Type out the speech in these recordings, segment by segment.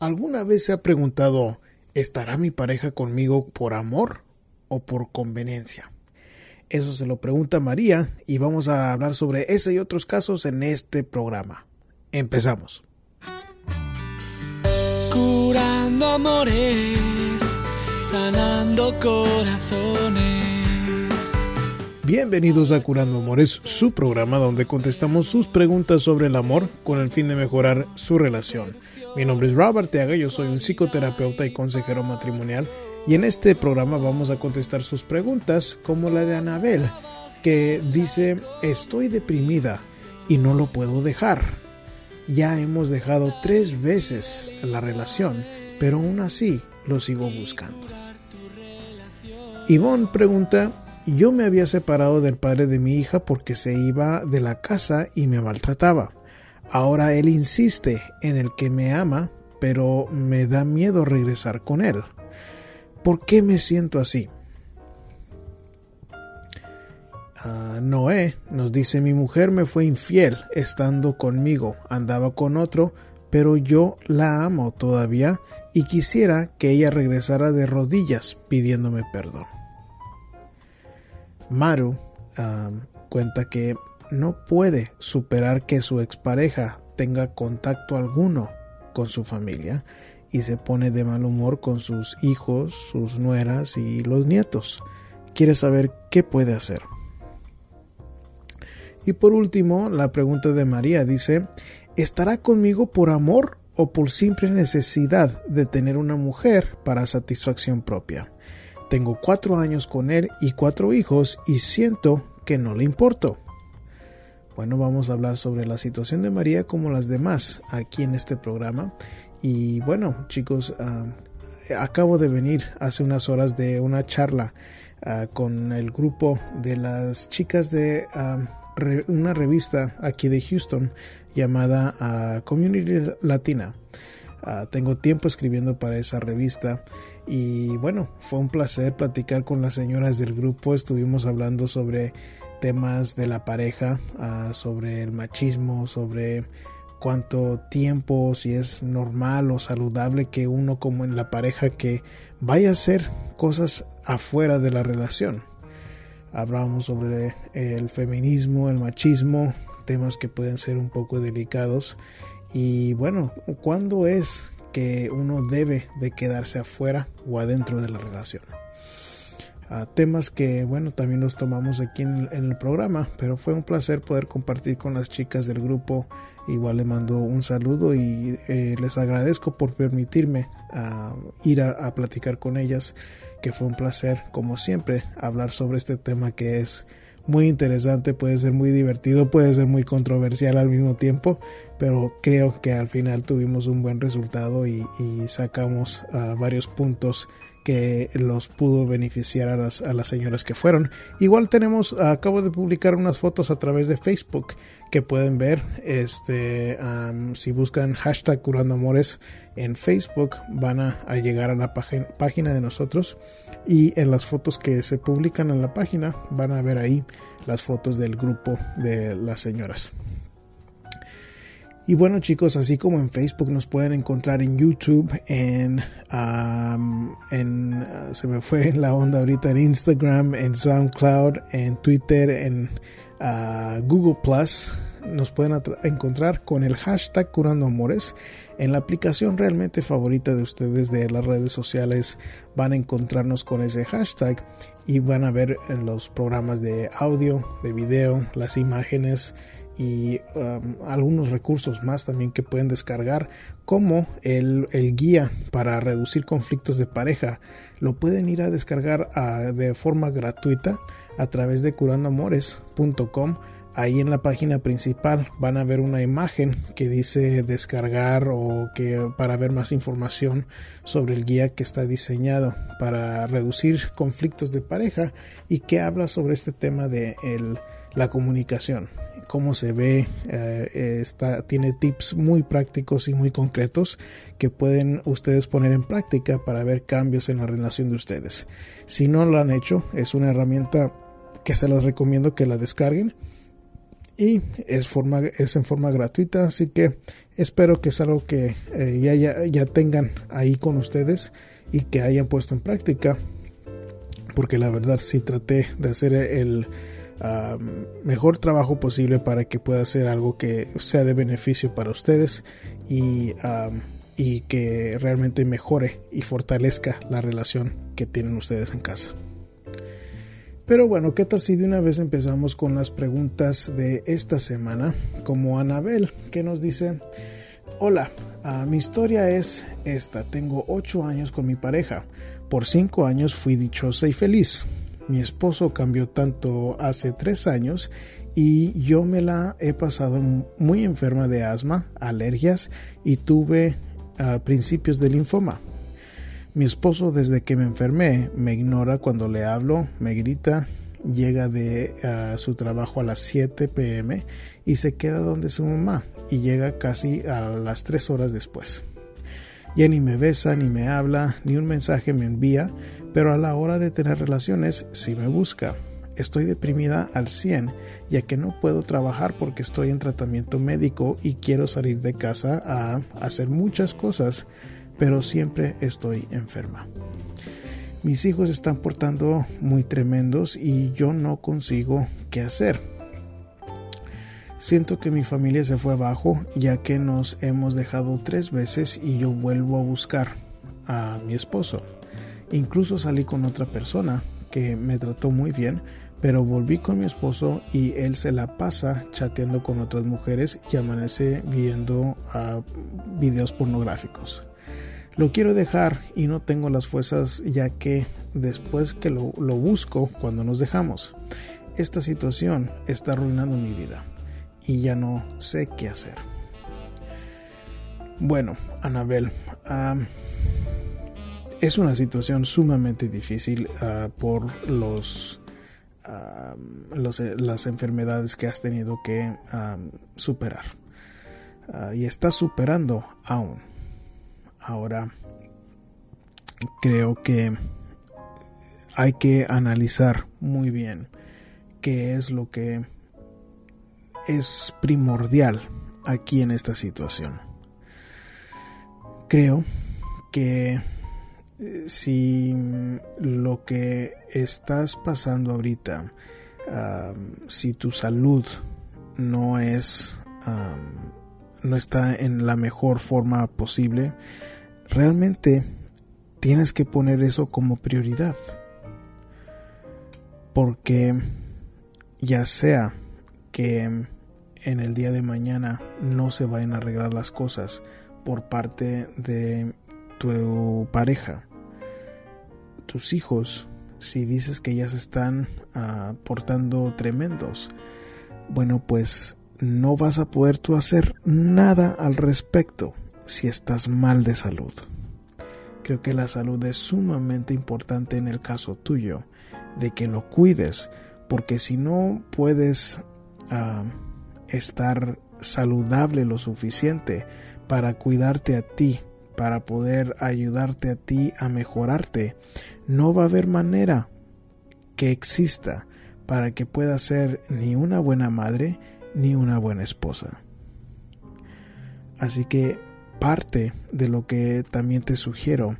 ¿Alguna vez se ha preguntado, ¿estará mi pareja conmigo por amor o por conveniencia? Eso se lo pregunta María y vamos a hablar sobre ese y otros casos en este programa. Empezamos. Curando amores, sanando corazones. Bienvenidos a Curando Amores, su programa donde contestamos sus preguntas sobre el amor con el fin de mejorar su relación. Mi nombre es Robert Teaga, yo soy un psicoterapeuta y consejero matrimonial y en este programa vamos a contestar sus preguntas como la de Anabel que dice estoy deprimida y no lo puedo dejar. Ya hemos dejado tres veces la relación, pero aún así lo sigo buscando. Yvonne pregunta, yo me había separado del padre de mi hija porque se iba de la casa y me maltrataba. Ahora él insiste en el que me ama, pero me da miedo regresar con él. ¿Por qué me siento así? Ah, Noé nos dice mi mujer me fue infiel estando conmigo, andaba con otro, pero yo la amo todavía y quisiera que ella regresara de rodillas pidiéndome perdón. Maru ah, cuenta que no puede superar que su expareja tenga contacto alguno con su familia y se pone de mal humor con sus hijos, sus nueras y los nietos. Quiere saber qué puede hacer. Y por último, la pregunta de María dice, ¿estará conmigo por amor o por simple necesidad de tener una mujer para satisfacción propia? Tengo cuatro años con él y cuatro hijos y siento que no le importo. Bueno, vamos a hablar sobre la situación de María como las demás aquí en este programa. Y bueno, chicos, ah, acabo de venir hace unas horas de una charla ah, con el grupo de las chicas de ah, una revista aquí de Houston llamada Community Latina. tengo tiempo escribiendo para esa revista y bueno, fue un placer platicar con las señoras del grupo. Estuvimos hablando sobre temas de la pareja, ah, sobre el machismo, sobre cuánto tiempo, si es normal o saludable que uno como en la pareja que vaya a hacer cosas afuera de la relación. Hablamos sobre el feminismo, el machismo, temas que pueden ser un poco delicados. Y bueno, ¿cuándo es que uno debe de quedarse afuera o adentro de la relación? Temas que bueno también los tomamos aquí en el, programa pero fue un placer poder compartir con las chicas del grupo. Igual le mando un saludo y eh, les agradezco por permitirme ir a, platicar con ellas que fue un placer como siempre hablar sobre este tema que es muy interesante, puede ser muy divertido, puede ser muy controversial al mismo tiempo, pero creo que al final tuvimos un buen resultado y, sacamos varios puntos que los pudo beneficiar a las, a las señoras que fueron. Igual tenemos, acabo de publicar unas fotos a través de Facebook que pueden ver. Este, si buscan hashtag curando amores en Facebook, van a, llegar a la página de nosotros. Y en las fotos que se publican en la página, van a ver ahí las fotos del grupo de las señoras. Y bueno chicos, así como en Facebook nos pueden encontrar en YouTube, en, uh, se me fue la onda ahorita en Instagram, en SoundCloud, en Twitter, en uh, Google Plus. Nos pueden encontrar con el hashtag Curando Amores. En la aplicación realmente favorita de ustedes de las redes sociales van a encontrarnos con ese hashtag y van a ver los programas de audio, de video, las imágenes y um, algunos recursos más también que pueden descargar como el, guía para reducir conflictos de pareja. Lo pueden ir a descargar ah, de forma gratuita a través de curandoamores.com ahí en la página principal van a ver una imagen que dice descargar o que para ver más información sobre el guía que está diseñado para reducir conflictos de pareja y que habla sobre este tema de la comunicación cómo se ve, eh, está, tiene tips muy prácticos y muy concretos que pueden ustedes poner en práctica para ver cambios en la relación de ustedes. Si no lo han hecho, es una herramienta que se les recomiendo que la descarguen y es, forma, es en forma gratuita, así que espero que es algo que eh, ya, ya, ya tengan ahí con ustedes y que hayan puesto en práctica, porque la verdad sí traté de hacer el mejor trabajo posible para que pueda ser algo que sea de beneficio para ustedes y, y que realmente mejore y fortalezca la relación que tienen ustedes en casa. Pero bueno, ¿qué tal si de una vez empezamos con las preguntas de esta semana? Como Anabel, que nos dice, hola, ah, mi historia es esta, tengo 8 años con mi pareja, por 5 años fui dichosa y feliz. Mi esposo cambió tanto hace 3 años y yo me la he pasado muy enferma de asma, alergias y tuve ah, principios de linfoma. Mi esposo desde que me enfermé me ignora cuando le hablo, me grita, llega de su trabajo a las 7 pm y se queda donde su mamá y llega casi a las 3 horas después. Ya ni me besa, ni me habla, ni un mensaje me envía, pero a la hora de tener relaciones sí me busca. Estoy deprimida al 100, ya que no puedo trabajar porque estoy en tratamiento médico y quiero salir de casa a hacer muchas cosas, pero siempre estoy enferma. Mis hijos están portando muy tremendos y yo no consigo qué hacer. Siento que mi familia se fue abajo ya que nos hemos dejado tres veces y yo vuelvo a buscar a mi esposo. Incluso salí con otra persona que me trató muy bien, pero volví con mi esposo y él se la pasa chateando con otras mujeres y amanece viendo uh, videos pornográficos. Lo quiero dejar y no tengo las fuerzas ya que después que lo, lo busco cuando nos dejamos. Esta situación está arruinando mi vida y ya no sé qué hacer. Bueno, Anabel, es una situación sumamente difícil ah, por los, los, las enfermedades que has tenido que superar. Ah, y estás superando aún. Ahora, creo que hay que analizar muy bien qué es lo que es primordial aquí en esta situación. Creo que eh, si lo que estás pasando ahorita, si tu salud no es no está en la mejor forma posible, realmente tienes que poner eso como prioridad. Porque ya sea que en el día de mañana no se vayan a arreglar las cosas por parte de tu pareja, tus hijos, si dices que ya se están uh, portando tremendos, bueno pues no vas a poder tú hacer nada al respecto si estás mal de salud. Creo que la salud es sumamente importante en el caso tuyo, de que lo cuides, porque si no puedes uh, estar saludable lo suficiente para cuidarte a ti, para poder ayudarte a ti a mejorarte, no va a haber manera que exista para que puedas ser ni una buena madre ni una buena esposa. Así que parte de lo que también te sugiero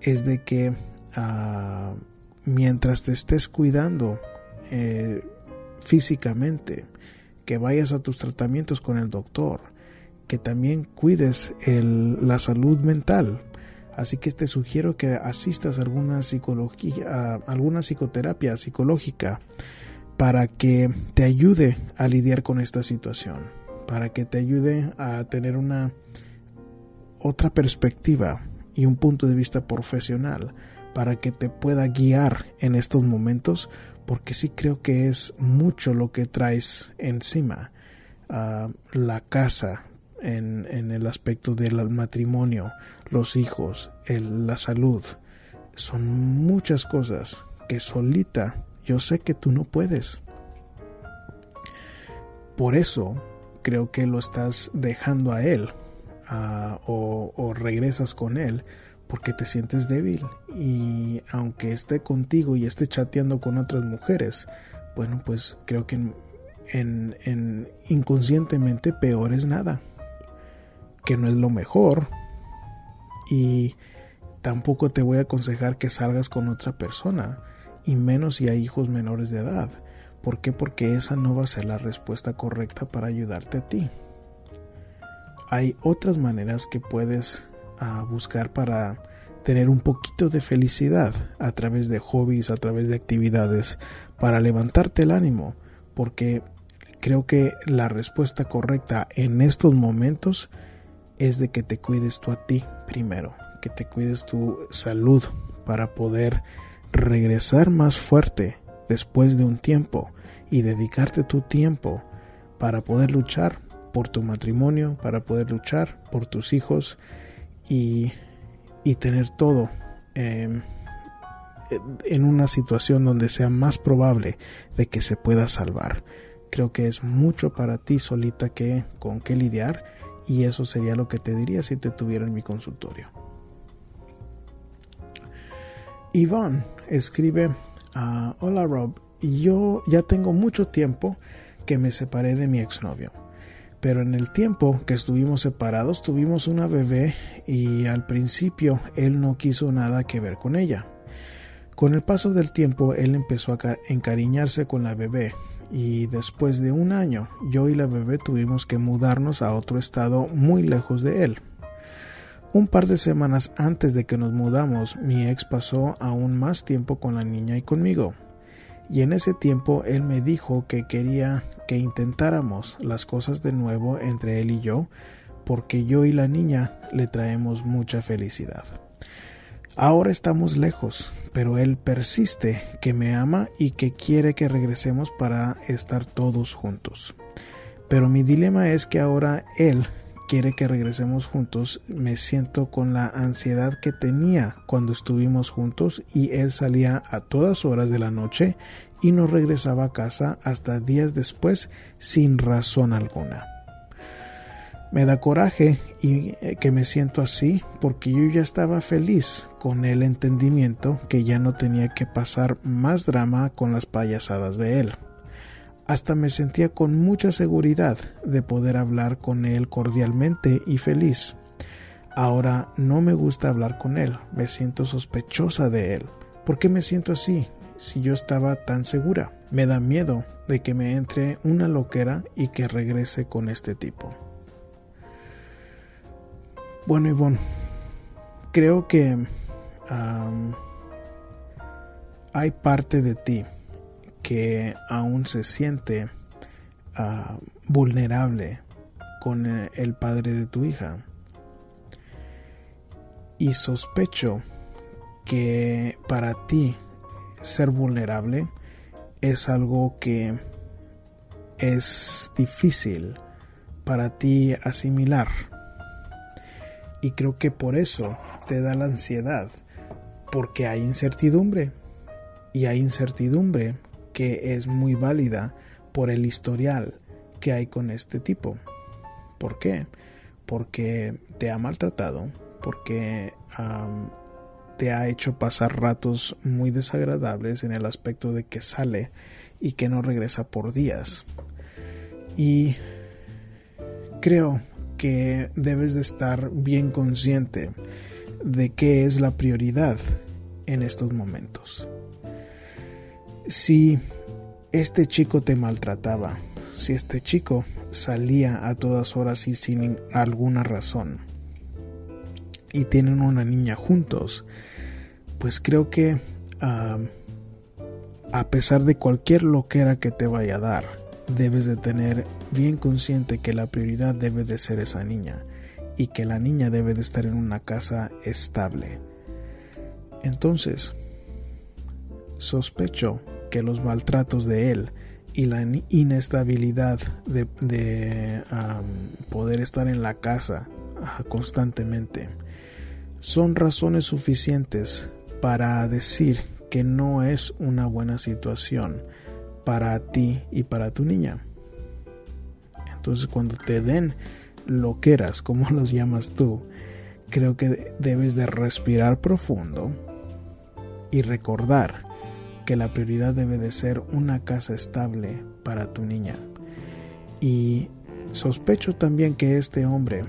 es de que ah, mientras te estés cuidando eh, físicamente, que vayas a tus tratamientos con el doctor, que también cuides la salud mental. Así que te sugiero que asistas a alguna, psicología, alguna psicoterapia psicológica para que te ayude a lidiar con esta situación, para que te ayude a tener una otra perspectiva y un punto de vista profesional, para que te pueda guiar en estos momentos porque sí creo que es mucho lo que traes encima. Uh, la casa en, el aspecto del matrimonio, los hijos, el, la salud. Son muchas cosas que solita yo sé que tú no puedes. Por eso creo que lo estás dejando a él o, o regresas con él porque te sientes débil y aunque esté contigo y esté chateando con otras mujeres, bueno, pues creo que en, en inconscientemente peor es nada, que no es lo mejor y tampoco te voy a aconsejar que salgas con otra persona y menos si hay hijos menores de edad. ¿Por qué? Porque esa no va a ser la respuesta correcta para ayudarte a ti. Hay otras maneras que puedes ah, buscar para tener un poquito de felicidad a través de hobbies, a través de actividades, para levantarte el ánimo, porque creo que la respuesta correcta en estos momentos es de que te cuides tú a ti primero, que te cuides tu salud para poder regresar más fuerte después de un tiempo y dedicarte tu tiempo para poder luchar por tu matrimonio, para poder luchar por tus hijos y, y tener todo em, en una situación donde sea más probable de que se pueda salvar. Creo que es mucho para ti solita que con qué lidiar y eso sería lo que te diría si te tuviera en mi consultorio. Ivonne escribe, ah, hola Rob, yo ya tengo mucho tiempo que me separé de mi exnovio. Pero en el tiempo que estuvimos separados tuvimos una bebé y al principio él no quiso nada que ver con ella. Con el paso del tiempo él empezó a encariñarse con la bebé y después de un año yo y la bebé tuvimos que mudarnos a otro estado muy lejos de él. Un par de semanas antes de que nos mudamos, mi ex pasó aún más tiempo con la niña y conmigo. Y en ese tiempo él me dijo que quería que intentáramos las cosas de nuevo entre él y yo, porque yo y la niña le traemos mucha felicidad. Ahora estamos lejos, pero él persiste que me ama y que quiere que regresemos para estar todos juntos. Pero mi dilema es que ahora él quiere que regresemos juntos, me siento con la ansiedad que tenía cuando estuvimos juntos y él salía a todas horas de la noche y no regresaba a casa hasta días después sin razón alguna. Me da coraje y eh, que me siento así porque yo ya estaba feliz con el entendimiento que ya no tenía que pasar más drama con las payasadas de él. Hasta me sentía con mucha seguridad de poder hablar con él cordialmente y feliz. Ahora no me gusta hablar con él, me siento sospechosa de él. ¿Por qué me siento así si yo estaba tan segura? Me da miedo de que me entre una loquera y que regrese con este tipo. Bueno, Ivonne, creo que hay parte de ti que aún se siente ah, vulnerable con eh, el padre de tu hija. Y sospecho que para ti ser vulnerable es algo que es difícil para ti asimilar. Y creo que por eso te da la ansiedad, porque hay incertidumbre. Y hay incertidumbre que es muy válida por el historial que hay con este tipo. ¿Por qué? Porque te ha maltratado, porque te ha hecho pasar ratos muy desagradables en el aspecto de que sale y que no regresa por días. Y creo que debes de estar bien consciente de qué es la prioridad en estos momentos. Si este chico te maltrataba, si este chico salía a todas horas y sin alguna razón, y tienen una niña juntos, pues creo que a pesar de cualquier loquera que te vaya a dar, debes de tener bien consciente que la prioridad debe de ser esa niña y que la niña debe de estar en una casa estable. Entonces, sospecho que los maltratos de él y la inestabilidad de, poder estar en la casa ah, constantemente son razones suficientes para decir que no es una buena situación para ti y para tu niña. Entonces cuando te den loqueras, como los llamas tú, creo que debes de respirar profundo y recordar que la prioridad debe de ser una casa estable para tu niña, Y sospecho también que este hombre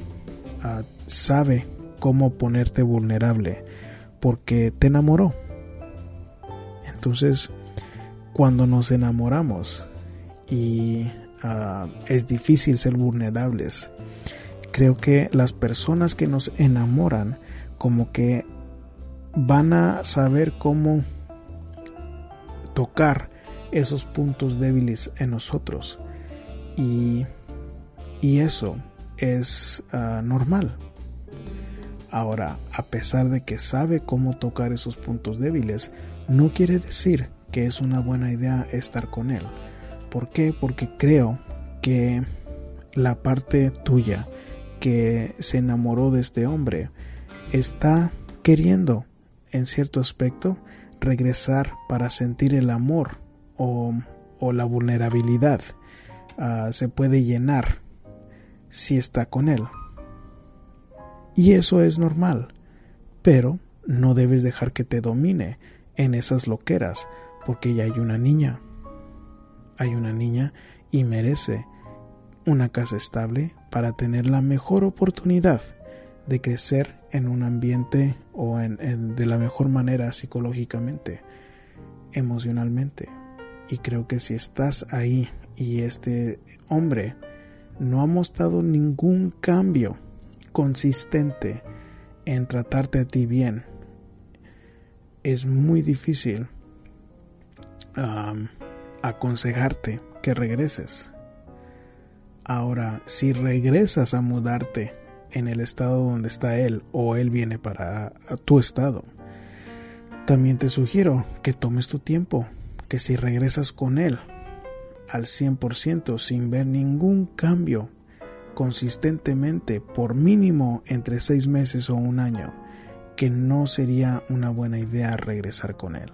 ah, sabe cómo ponerte vulnerable porque te enamoró. Entonces, cuando nos enamoramos y ah, es difícil ser vulnerables, creo que las personas que nos enamoran como que van a saber cómo tocar esos puntos débiles en nosotros. Y, eso es ah, normal. Ahora a pesar de que sabe cómo tocar esos puntos débiles no quiere decir que es una buena idea estar con él ¿por qué? porque creo que la parte tuya que se enamoró de este hombre está queriendo en cierto aspecto regresar para sentir el amor o, la vulnerabilidad ah, se puede llenar si está con él. Y eso es normal, pero no debes dejar que te domine en esas loqueras, porque ya hay una niña. Hay una niña y merece una casa estable para tener la mejor oportunidad de crecer en un ambiente o en, de la mejor manera psicológicamente, emocionalmente. Y creo que si estás ahí y este hombre no ha mostrado ningún cambio consistente en tratarte a ti bien, es muy difícil aconsejarte que regreses. Ahora, si regresas a mudarte en el estado donde está él o él viene para tu estado. También te sugiero que tomes tu tiempo, que si regresas con él al 100% sin ver ningún cambio consistentemente por mínimo entre seis meses o un año, que no sería una buena idea regresar con él.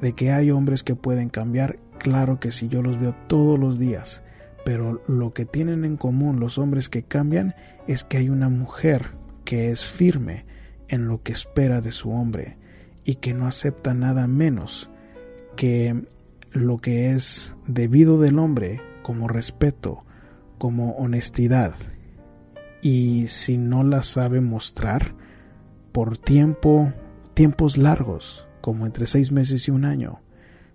De que hay hombres que pueden cambiar, claro que sí, yo los veo todos los días, pero lo que tienen en común los hombres que cambian es que hay una mujer que es firme en lo que espera de su hombre y que no acepta nada menos que lo que es debido del hombre como respeto, como honestidad. Y si no la sabe mostrar por tiempo, tiempos largos, como entre seis meses y un año,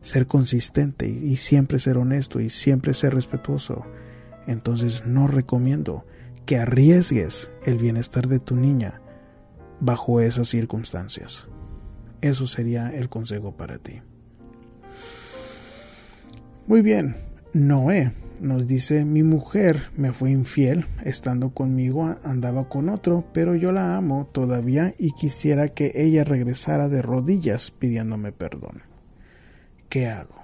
ser consistente y siempre ser honesto y siempre ser respetuoso. Entonces no recomiendo que arriesgues el bienestar de tu niña bajo esas circunstancias. Eso sería el consejo para ti. Muy bien, Noé nos dice, mi mujer me fue infiel, estando conmigo andaba con otro, pero yo la amo todavía y quisiera que ella regresara de rodillas pidiéndome perdón. ¿Qué hago?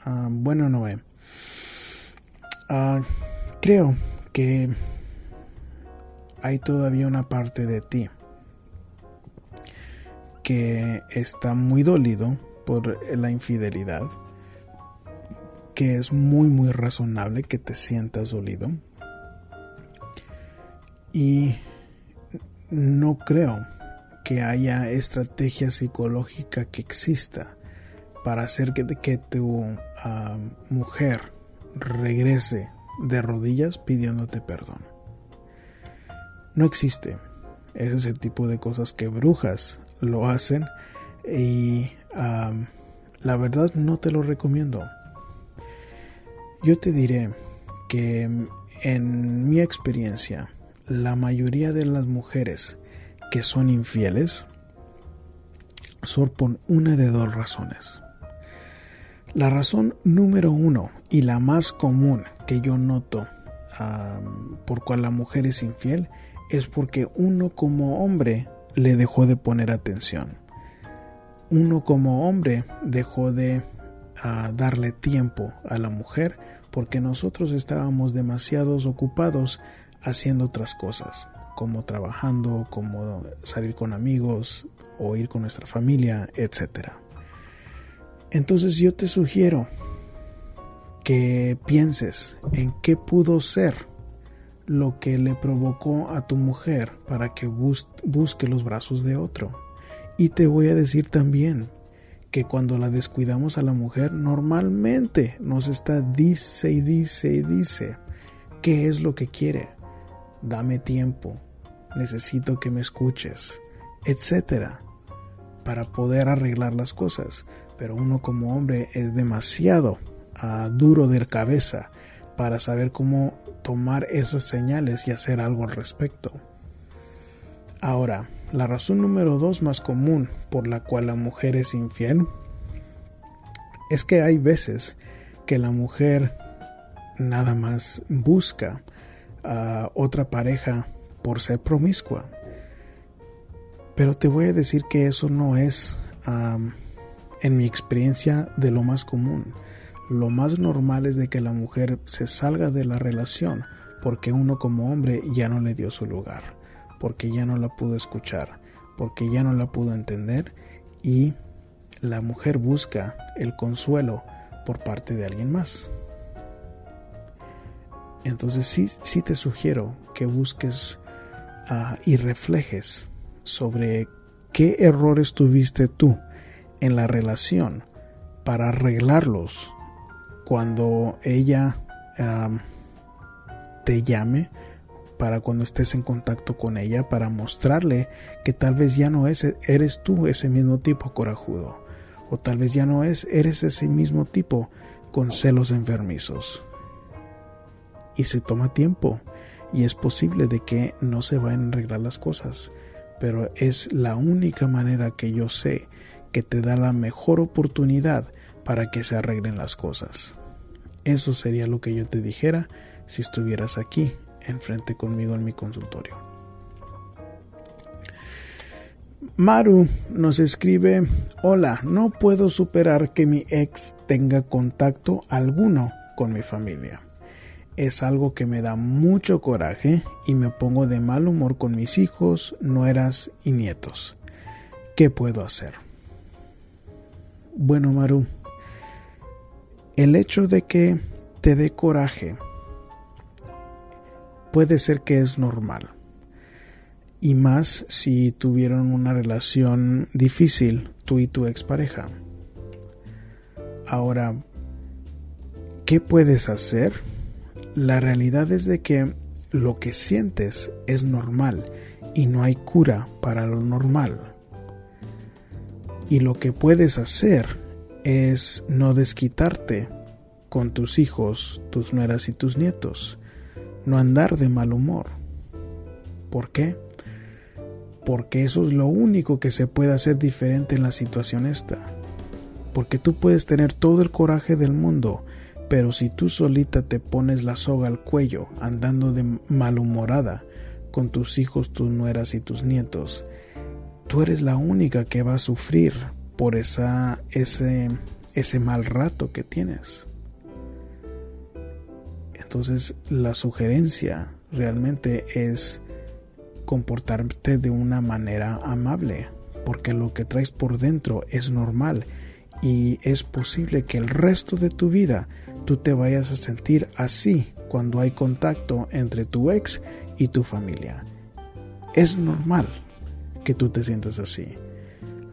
Ah, bueno, Noé. Ah, creo que hay todavía una parte de ti que está muy dolido por la infidelidad, que es muy muy razonable que te sientas dolido. Y no creo que haya estrategia psicológica que exista para hacer que, que tu ah, mujer regrese de rodillas pidiéndote perdón. No existe. Ese es el tipo de cosas que brujas lo hacen y la verdad no te lo recomiendo. Yo te diré que en mi experiencia la mayoría de las mujeres que son infieles son por una de dos razones. La razón número uno y la más común que yo noto por cual la mujer es infiel es porque uno como hombre le dejó de poner atención. Uno como hombre dejó de ah, darle tiempo a la mujer porque nosotros estábamos demasiados ocupados haciendo otras cosas, como trabajando, como salir con amigos o ir con nuestra familia, etcétera. Entonces yo te sugiero que pienses en qué pudo ser lo que le provocó a tu mujer para que busque los brazos de otro. Y te voy a decir también que cuando la descuidamos a la mujer normalmente nos está dice y dice y dice qué es lo que quiere. Dame tiempo, necesito que me escuches, etcétera, para poder arreglar las cosas. Pero uno como hombre es demasiado uh, duro de cabeza para saber cómo tomar esas señales y hacer algo al respecto. Ahora, la razón número dos más común por la cual la mujer es infiel es que hay veces que la mujer nada más busca a otra pareja por ser promiscua. Pero te voy a decir que eso no es, en mi experiencia, de lo más común. Lo más normal es de que la mujer se salga de la relación porque uno como hombre ya no le dio su lugar, porque ya no la pudo escuchar, porque ya no la pudo entender y la mujer busca el consuelo por parte de alguien más. Entonces sí, sí te sugiero que busques ah, y reflejes sobre qué errores tuviste tú en la relación para arreglarlos cuando ella te llame, para cuando estés en contacto con ella, para mostrarle que tal vez ya no es, eres tú ese mismo tipo corajudo, o tal vez ya no es, eres ese mismo tipo con celos enfermizos y se toma tiempo y es posible de que no se vayan a arreglar las cosas, pero es la única manera que yo sé que te da la mejor oportunidad para que se arreglen las cosas. Eso sería lo que yo te dijera si estuvieras aquí enfrente conmigo en mi consultorio. Maru nos escribe, hola, no puedo superar que mi ex tenga contacto alguno con mi familia es algo que me da mucho coraje y me pongo de mal humor con mis hijos, nueras y nietos. ¿Qué puedo hacer? Bueno, Maru, el hecho de que te dé coraje puede ser que es normal. Y más si tuvieron una relación difícil tú y tu expareja. Ahora, ¿qué puedes hacer? La realidad es de que lo que sientes es normal y no hay cura para lo normal. Y lo que puedes hacer es no desquitarte con tus hijos, tus nueras y tus nietos. No andar de mal humor. ¿Por qué? Porque eso es lo único que se puede hacer diferente en la situación esta. Porque tú puedes tener todo el coraje del mundo, pero si tú solita te pones la soga al cuello andando de malhumorada con tus hijos, tus nueras y tus nietos, tú eres la única que va a sufrir por esa, ese, ese mal rato que tienes. Entonces la sugerencia realmente es comportarte de una manera amable, porque lo que traes por dentro es normal y es posible que el resto de tu vida tú te vayas a sentir así cuando hay contacto entre tu ex y tu familia. Es normal que tú te sientas así.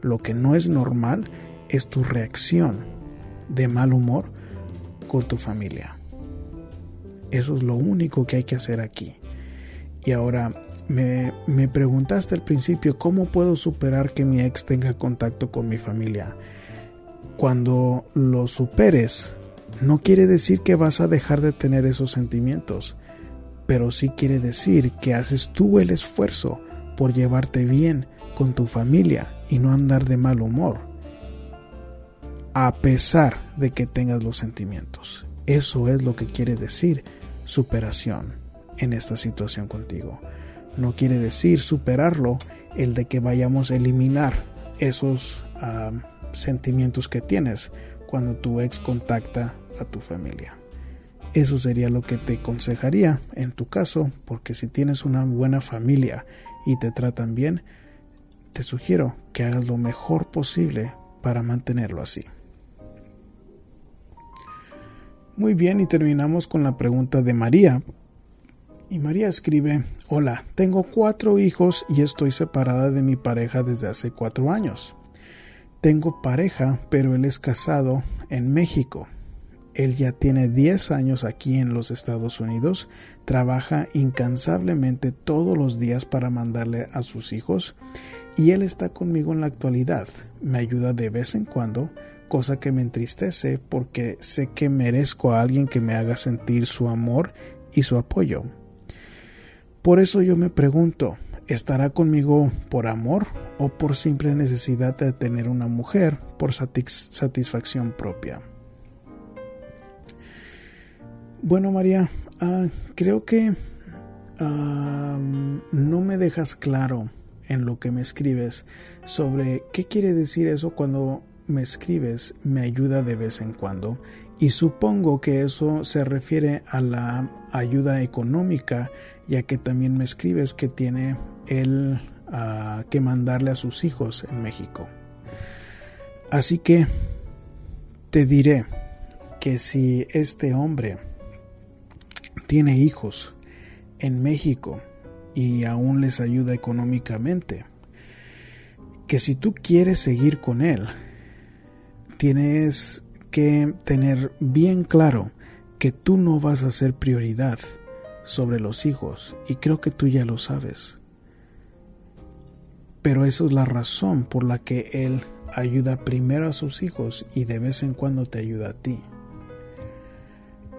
Lo que no es normal es tu reacción de mal humor con tu familia. Eso es lo único que hay que hacer aquí. Y ahora me, me preguntaste al principio cómo puedo superar que mi ex tenga contacto con mi familia. Cuando lo superes, no quiere decir que vas a dejar de tener esos sentimientos, pero sí quiere decir que haces tú el esfuerzo por llevarte bien con tu familia y no andar de mal humor, a pesar de que tengas los sentimientos. Eso es lo que quiere decir superación en esta situación contigo. No quiere decir superarlo el de que vayamos a eliminar esos ah, sentimientos que tienes cuando tu ex contacta a tu familia. Eso sería lo que te aconsejaría en tu caso, porque si tienes una buena familia y te tratan bien, te sugiero que hagas lo mejor posible para mantenerlo así. Muy bien, y terminamos con la pregunta de María. Y María escribe, hola, tengo cuatro hijos y estoy separada de mi pareja desde hace cuatro años. Tengo pareja, pero él es casado en México. Él ya tiene 10 años aquí en los Estados Unidos, trabaja incansablemente todos los días para mandarle a sus hijos y él está conmigo en la actualidad. Me ayuda de vez en cuando, cosa que me entristece porque sé que merezco a alguien que me haga sentir su amor y su apoyo. Por eso yo me pregunto, ¿estará conmigo por amor o por simple necesidad de tener una mujer por satisfacción propia? Bueno, María, ah, creo que no me dejas claro en lo que me escribes sobre qué quiere decir eso cuando me escribes me ayuda de vez en cuando y supongo que eso se refiere a la ayuda económica ya que también me escribes que tiene él ah, que mandarle a sus hijos en México. Así que te diré que si este hombre tiene hijos en México y aún les ayuda económicamente, que si tú quieres seguir con él, tienes que tener bien claro que tú no vas a ser prioridad sobre los hijos y creo que tú ya lo sabes. Pero esa es la razón por la que él ayuda primero a sus hijos y de vez en cuando te ayuda a ti.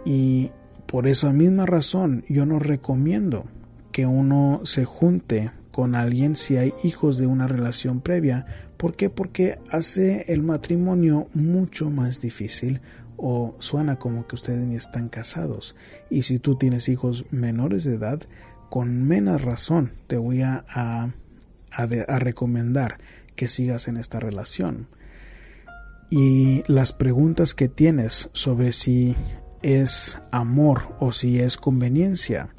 Y por esa misma razón yo no recomiendo que uno se junte con alguien si hay hijos de una relación previa. ¿Por qué? Porque hace el matrimonio mucho más difícil o suena como que ustedes ni están casados. Y si tú tienes hijos menores de edad, con menos razón te voy a, a, recomendar que sigas en esta relación. Y las preguntas que tienes sobre si es amor o si es conveniencia,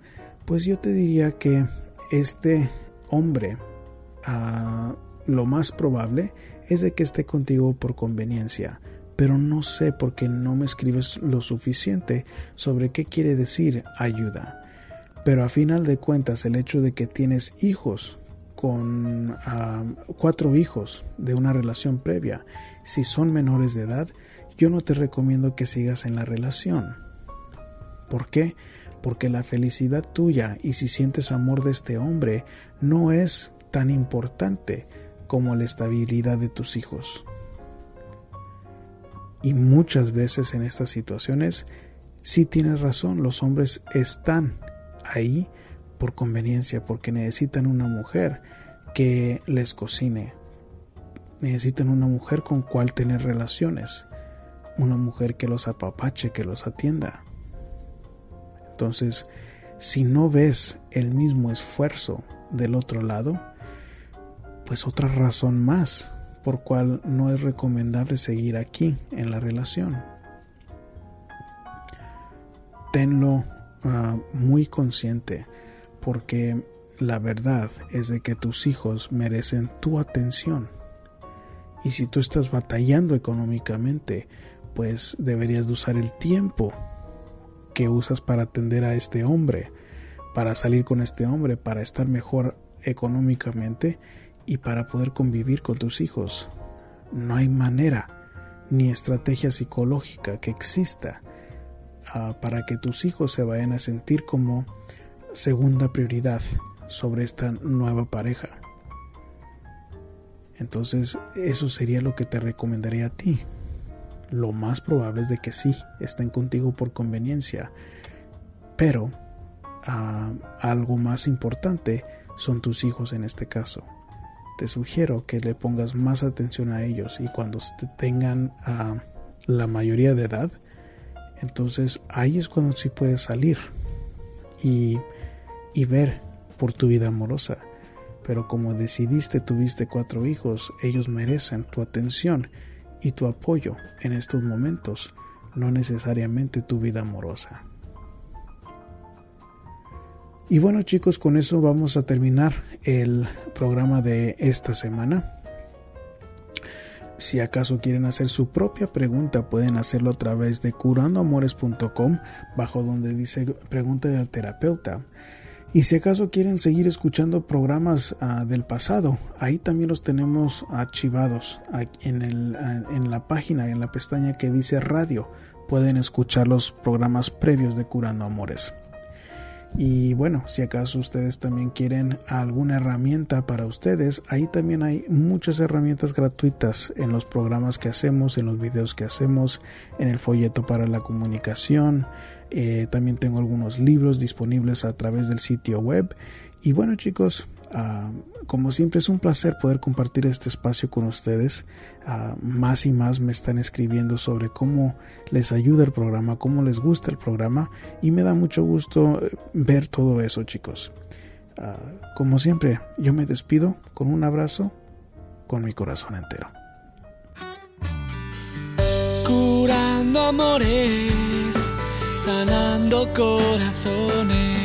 pues yo te diría que este hombre, ah, lo más probable es de que esté contigo por conveniencia, pero no sé por qué no me escribes lo suficiente sobre qué quiere decir ayuda. Pero a final de cuentas, el hecho de que tienes hijos con cuatro hijos de una relación previa, si son menores de edad, yo no te recomiendo que sigas en la relación. ¿Por qué? porque la felicidad tuya y si sientes amor de este hombre no es tan importante como la estabilidad de tus hijos. Y muchas veces en estas situaciones sí tienes razón, los hombres están ahí por conveniencia, porque necesitan una mujer que les cocine, necesitan una mujer con cual tener relaciones, una mujer que los apapache, que los atienda. Entonces, si no ves el mismo esfuerzo del otro lado, pues otra razón más por cual no es recomendable seguir aquí en la relación. Tenlo ah, muy consciente porque la verdad es de que tus hijos merecen tu atención. Y si tú estás batallando económicamente, pues deberías de usar el tiempo que usas para atender a este hombre, para salir con este hombre, para estar mejor económicamente y para poder convivir con tus hijos. No hay manera ni estrategia psicológica que exista ah, para que tus hijos se vayan a sentir como segunda prioridad sobre esta nueva pareja. Entonces eso sería lo que te recomendaría a ti lo más probable es de que sí, estén contigo por conveniencia. Pero ah, algo más importante son tus hijos en este caso. Te sugiero que le pongas más atención a ellos y cuando tengan la mayoría de edad, entonces ahí es cuando sí puedes salir y, y ver por tu vida amorosa. Pero como decidiste, tuviste cuatro hijos, ellos merecen tu atención y tu apoyo en estos momentos, no necesariamente tu vida amorosa. Y bueno chicos, con eso vamos a terminar el programa de esta semana. Si acaso quieren hacer su propia pregunta, pueden hacerlo a través de curandoamores.com, bajo donde dice pregúntale al terapeuta. Y si acaso quieren seguir escuchando programas uh, del pasado, ahí también los tenemos archivados en, el, en la página, en la pestaña que dice radio. Pueden escuchar los programas previos de Curando Amores. Y bueno, si acaso ustedes también quieren alguna herramienta para ustedes, ahí también hay muchas herramientas gratuitas en los programas que hacemos, en los videos que hacemos, en el folleto para la comunicación. Eh, también tengo algunos libros disponibles a través del sitio web. Y bueno chicos, Ah, como siempre es un placer poder compartir este espacio con ustedes. Ah, más y más me están escribiendo sobre cómo les ayuda el programa, cómo les gusta el programa y me da mucho gusto eh, ver todo eso chicos. Ah, como siempre, yo me despido con un abrazo con mi corazón entero. Curando amores, sanando corazones